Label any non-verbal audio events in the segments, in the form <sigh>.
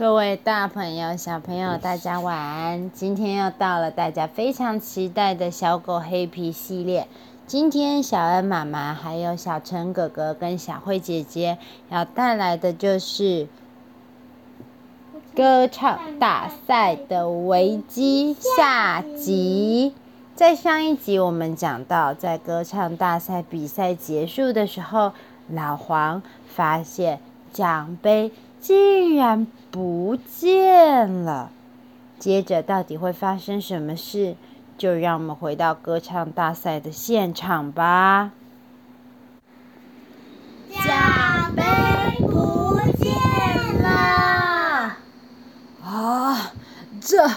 各位大朋友、小朋友，大家晚安！今天又到了大家非常期待的小狗黑皮系列。今天小恩妈妈、还有小陈哥哥跟小慧姐姐要带来的就是歌唱大赛的危机下集。在上一集我们讲到，在歌唱大赛比赛结束的时候，老黄发现奖杯竟然不见了。接着到底会发生什么事？就让我们回到歌唱大赛的现场吧。奖杯不见了！啊，这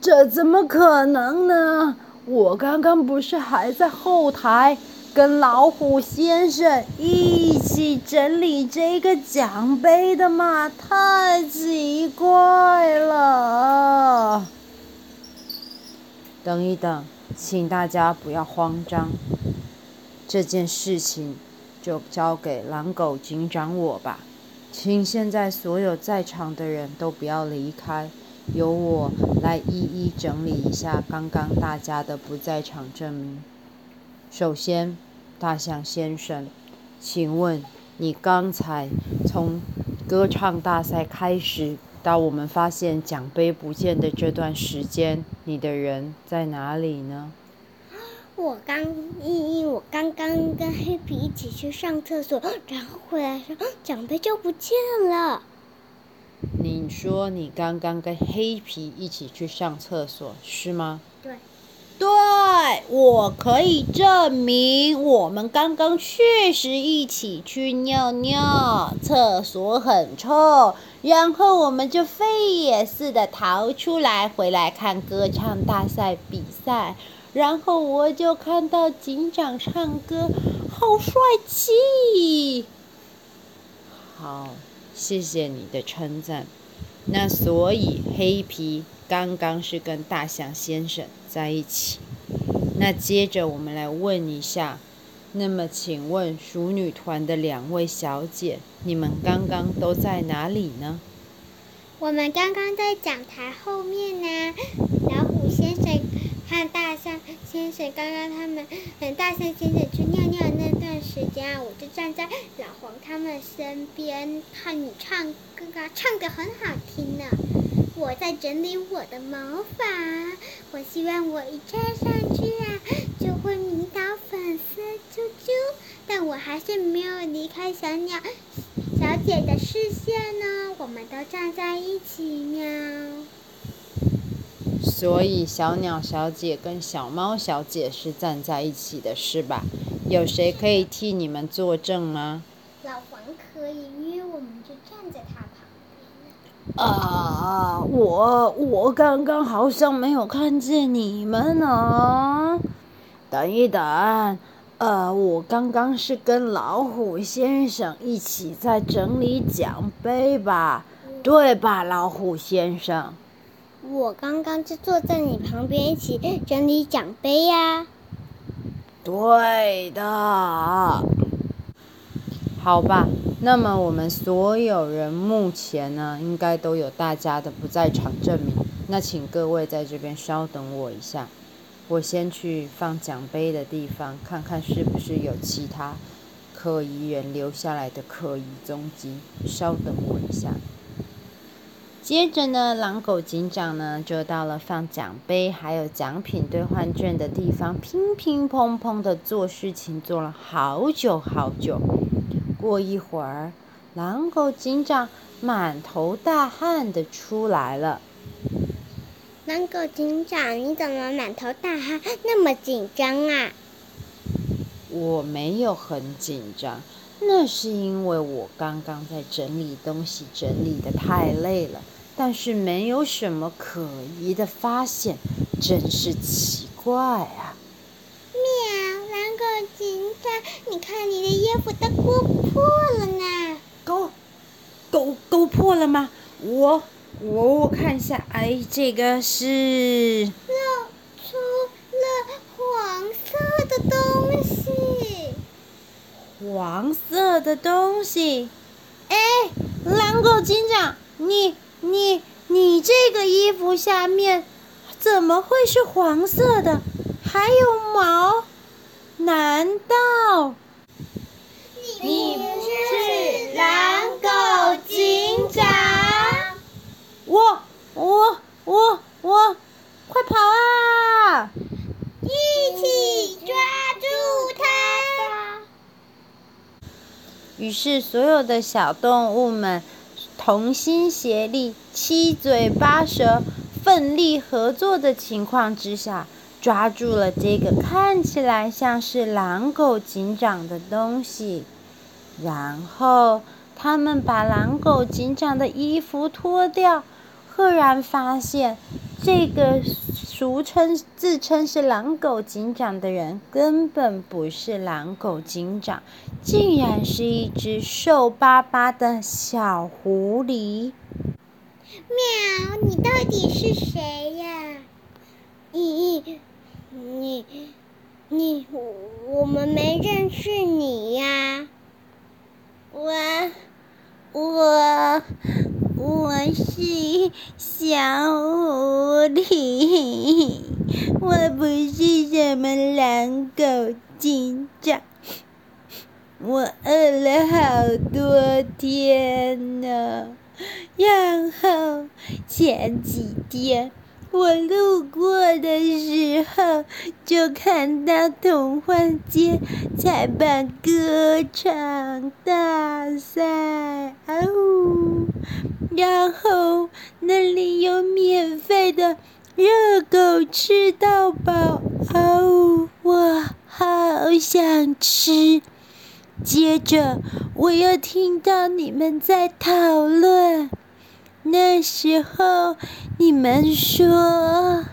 这怎么可能呢？我刚刚不是还在后台跟老虎先生一一起整理这个奖杯的嘛？太奇怪了！等一等，请大家不要慌张，这件事情就交给狼狗警长我吧。请现在所有在场的人都不要离开。由我来一一整理一下刚刚大家的不在场证明。首先，大象先生，请问你刚才从歌唱大赛开始到我们发现奖杯不见的这段时间，你的人在哪里呢？我刚，因因我刚刚跟黑皮一起去上厕所，然后回来时奖杯就不见了。你说你刚刚跟黑皮一起去上厕所是吗？对，对，我可以证明，我们刚刚确实一起去尿尿，厕所很臭，然后我们就飞也似的逃出来，回来看歌唱大赛比赛，然后我就看到警长唱歌，好帅气，好。谢谢你的称赞。那所以黑皮刚刚是跟大象先生在一起。那接着我们来问一下，那么请问淑女团的两位小姐，你们刚刚都在哪里呢？我们刚刚在讲台后面呢。老虎先生和大象先生，刚刚他们，嗯，大象先生去尿尿那段时间啊，我就站在老黄他们身边看你唱歌啊，唱的很好听呢。我在整理我的毛发，我希望我一站上去啊，就会迷倒粉丝啾啾，但我还是没有离开小鸟小姐的视线呢。我们都站在一起喵。所以小鸟小姐跟小猫小姐是站在一起的，是吧？有谁可以替你们作证吗？老黄可以，因为我们就站在他旁边。啊，我我刚刚好像没有看见你们呢。等一等，呃，我刚刚是跟老虎先生一起在整理奖杯吧？嗯、对吧，老虎先生？我刚刚就坐在你旁边一起整理奖杯呀。对的。好吧，那么我们所有人目前呢，应该都有大家的不在场证明。那请各位在这边稍等我一下，我先去放奖杯的地方，看看是不是有其他可疑人留下来的可疑踪迹。稍等我一下。接着呢，狼狗警长呢就到了放奖杯还有奖品兑换券的地方，乒乒乓乓的做事情，做了好久好久。过一会儿，狼狗警长满头大汗的出来了。狼狗警长，你怎么满头大汗，那么紧张啊？我没有很紧张，那是因为我刚刚在整理东西，整理的太累了。但是没有什么可疑的发现，真是奇怪啊！警长，你看你的衣服都勾破了呢。勾，勾勾破了吗？我我我看一下，哎，这个是露出了黄色的东西。黄色的东西？哎，狼狗警长，你。你你这个衣服下面怎么会是黄色的？还有毛？难道你是蓝狗警长？我我我我，快跑啊！一起抓住它！于是，所有的小动物们同心协力、七嘴八舌、奋力合作的情况之下，抓住了这个看起来像是狼狗警长的东西。然后，他们把狼狗警长的衣服脱掉，赫然发现，这个俗称、自称是狼狗警长的人，根本不是狼狗警长，竟然是一只瘦巴巴的小狐狸。喵，你到底是谁呀？咦、你、你，我们没认识你呀。我、我。我是小狐狸，我不是什么狼狗警长。我饿了好多天呢，然后前几天我路过的时候，就看到童话街在办歌唱大赛，啊呜！然后那里有免费的热狗吃到饱，哦，我好想吃。接着我又听到你们在讨论，那时候你们说，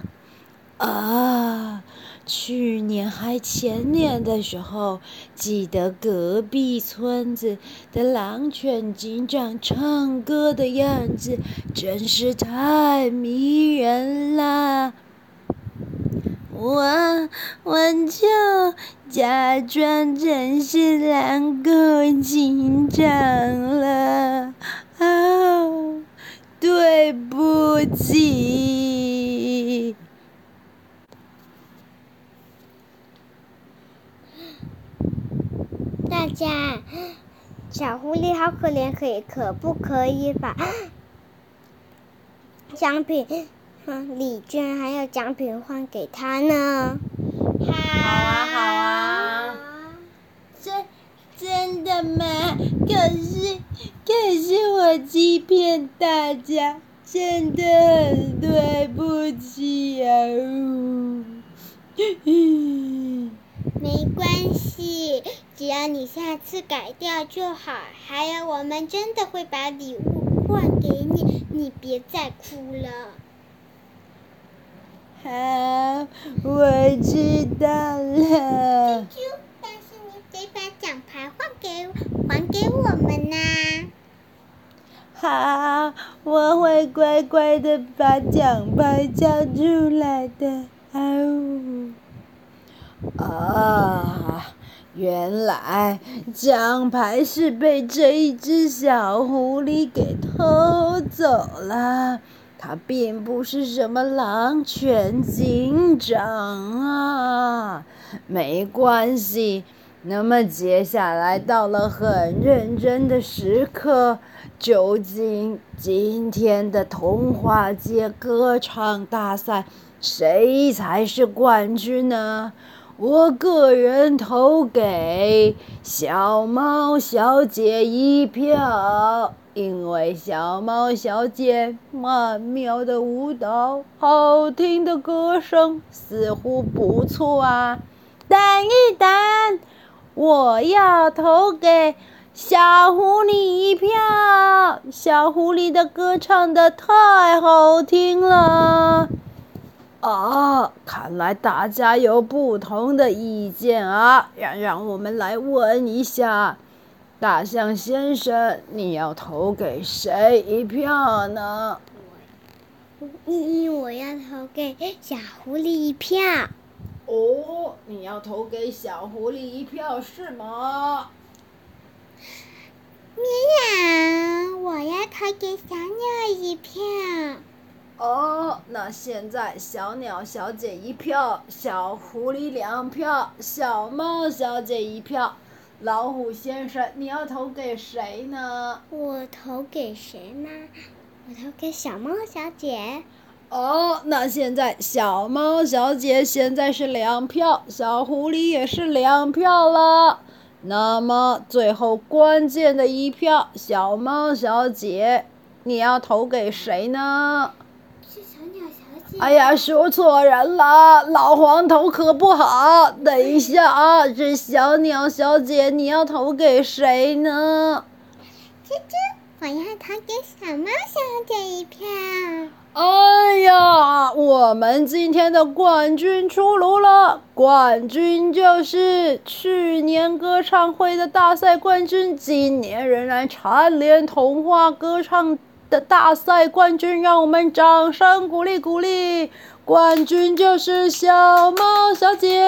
啊。去年还前年的时候，记得隔壁村子的狼犬警长唱歌的样子，真是太迷人了。我我就假装成是狼狗警长了，啊，对不起。大家，小狐狸好可怜，可以可不可以把 <gasps> 奖品、嗯、<laughs> 礼券还有奖品换给他呢？好啊，好啊。<laughs> 真真的吗？可是可是我欺骗大家，真的很对不起啊！没关系，只要你下次改掉就好。还有，我们真的会把礼物换给你，你别再哭了。好，我知道了。啾啾，但是你得把奖牌换给还给我们呐。好，我乖乖的把奖牌交出来的。哦。啊，原来奖牌是被这一只小狐狸给偷走了。它并不是什么狼犬警长啊，没关系。那么接下来到了很认真的时刻，究竟今天的童话街歌唱大赛谁才是冠军呢？我个人投给小猫小姐一票，因为小猫小姐曼妙的舞蹈、好听的歌声似乎不错啊！等一等，我要投给小狐狸一票，小狐狸的歌唱的太好听了。啊，看来大家有不同的意见啊！让让我们来问一下，大象先生，你要投给谁一票呢？嗯，我要投给小狐狸一票。哦，你要投给小狐狸一票是吗？喵，我要投给小鸟一票。哦，那现在小鸟小姐一票，小狐狸两票，小猫小姐一票。老虎先生，你要投给谁呢？我投给谁呢？我投给小猫小姐。哦，那现在小猫小姐现在是两票，小狐狸也是两票了。那么最后关键的一票，小猫小姐，你要投给谁呢？是小鸟小姐。哎呀，说错人了，老黄头可不好。等一下啊，这小鸟小姐，你要投给谁呢？啾啾，我要投给小猫小姐一票。哎呀，我们今天的冠军出炉了！冠军就是去年歌唱会的大赛冠军，今年仍然蝉联童话歌唱的大赛冠军，让我们掌声鼓励鼓励！冠军就是小猫小姐，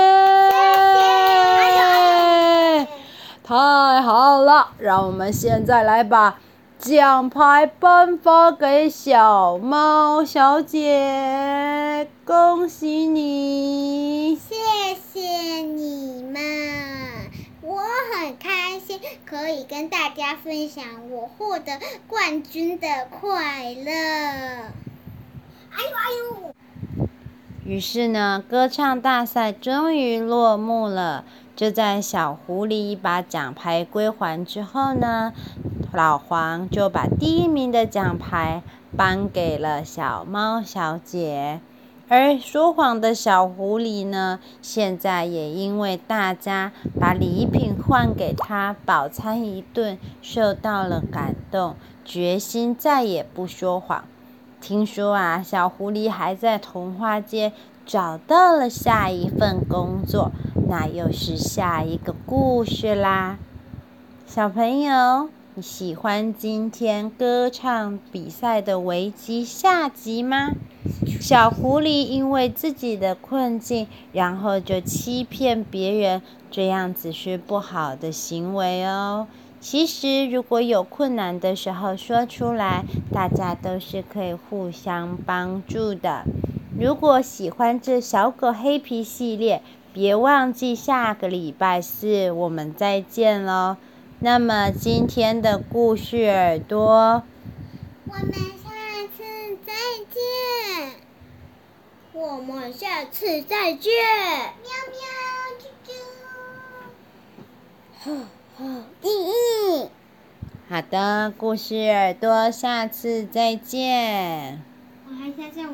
太好了！让我们现在来把。奖牌颁发给小猫小姐，恭喜你！谢谢你们，我很开心可以跟大家分享我获得冠军的快乐。哎呦哎呦！于是呢，歌唱大赛终于落幕了。就在小狐狸把奖牌归还之后呢，老黄就把第一名的奖牌颁给了小猫小姐，而说谎的小狐狸呢，现在也因为大家把礼品换给他饱餐一顿，受到了感动，决心再也不说谎。听说啊，小狐狸还在童话街找到了下一份工作，那又是下一个故事啦，小朋友。你喜欢今天歌唱比赛的危机下集吗？小狐狸因为自己的困境，然后就欺骗别人，这样子是不好的行为哦。其实，如果有困难的时候说出来，大家都是可以互相帮助的。如果喜欢这小狗黑皮系列，别忘记下个礼拜四我们再见喽。那么今天的故事耳朵，我们下次再见。我们下次再见。喵喵，啾啾。呵呵，嗯嗯。好的，故事耳朵，下次再见。我还想想。